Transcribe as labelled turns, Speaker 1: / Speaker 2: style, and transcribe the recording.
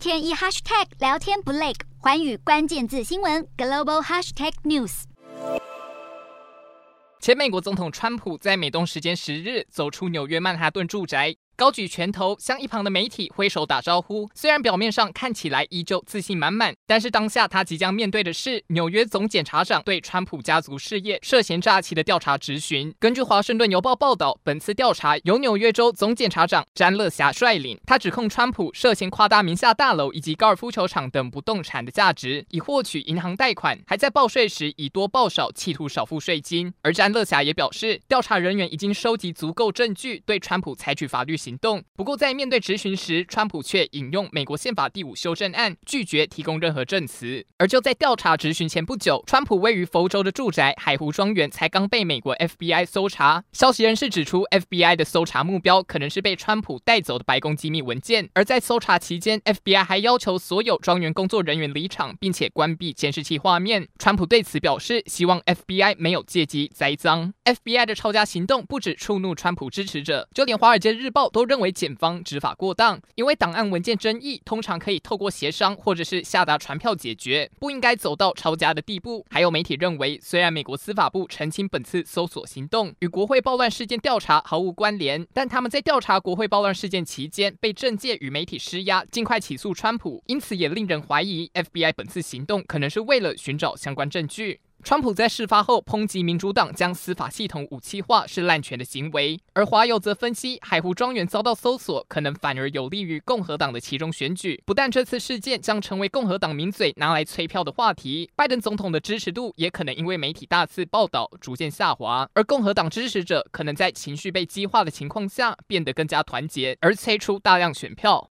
Speaker 1: 天一 hashtag 聊天不累，环宇关键字新闻 global hashtag news。
Speaker 2: 前美国总统川普在美东时间十日走出纽约曼哈顿住宅。高举拳头，向一旁的媒体挥手打招呼。虽然表面上看起来依旧自信满满，但是当下他即将面对的是纽约总检察长对川普家族事业涉嫌诈欺的调查质询。根据《华盛顿邮报》报道，本次调查由纽约州总检察长詹乐侠率领。他指控川普涉嫌夸大名下大楼以及高尔夫球场等不动产的价值，以获取银行贷款，还在报税时以多报少，企图少付税金。而詹乐侠也表示，调查人员已经收集足够证据，对川普采取法律行。行动。不过，在面对质询时，川普却引用美国宪法第五修正案，拒绝提供任何证词。而就在调查质询前不久，川普位于佛州的住宅海湖庄园才刚被美国 FBI 搜查。消息人士指出，FBI 的搜查目标可能是被川普带走的白宫机密文件。而在搜查期间，FBI 还要求所有庄园工作人员离场，并且关闭监视器画面。川普对此表示，希望 FBI 没有借机栽赃。FBI 的抄家行动不止触怒川普支持者，就连《华尔街日报》都。都认为检方执法过当，因为档案文件争议通常可以透过协商或者是下达传票解决，不应该走到抄家的地步。还有媒体认为，虽然美国司法部澄清本次搜索行动与国会暴乱事件调查毫无关联，但他们在调查国会暴乱事件期间被政界与媒体施压，尽快起诉川普，因此也令人怀疑 FBI 本次行动可能是为了寻找相关证据。川普在事发后抨击民主党将司法系统武器化是滥权的行为，而华友则分析海湖庄园遭到搜索，可能反而有利于共和党的其中选举。不但这次事件将成为共和党名嘴拿来催票的话题，拜登总统的支持度也可能因为媒体大肆报道逐渐下滑，而共和党支持者可能在情绪被激化的情况下变得更加团结，而催出大量选票。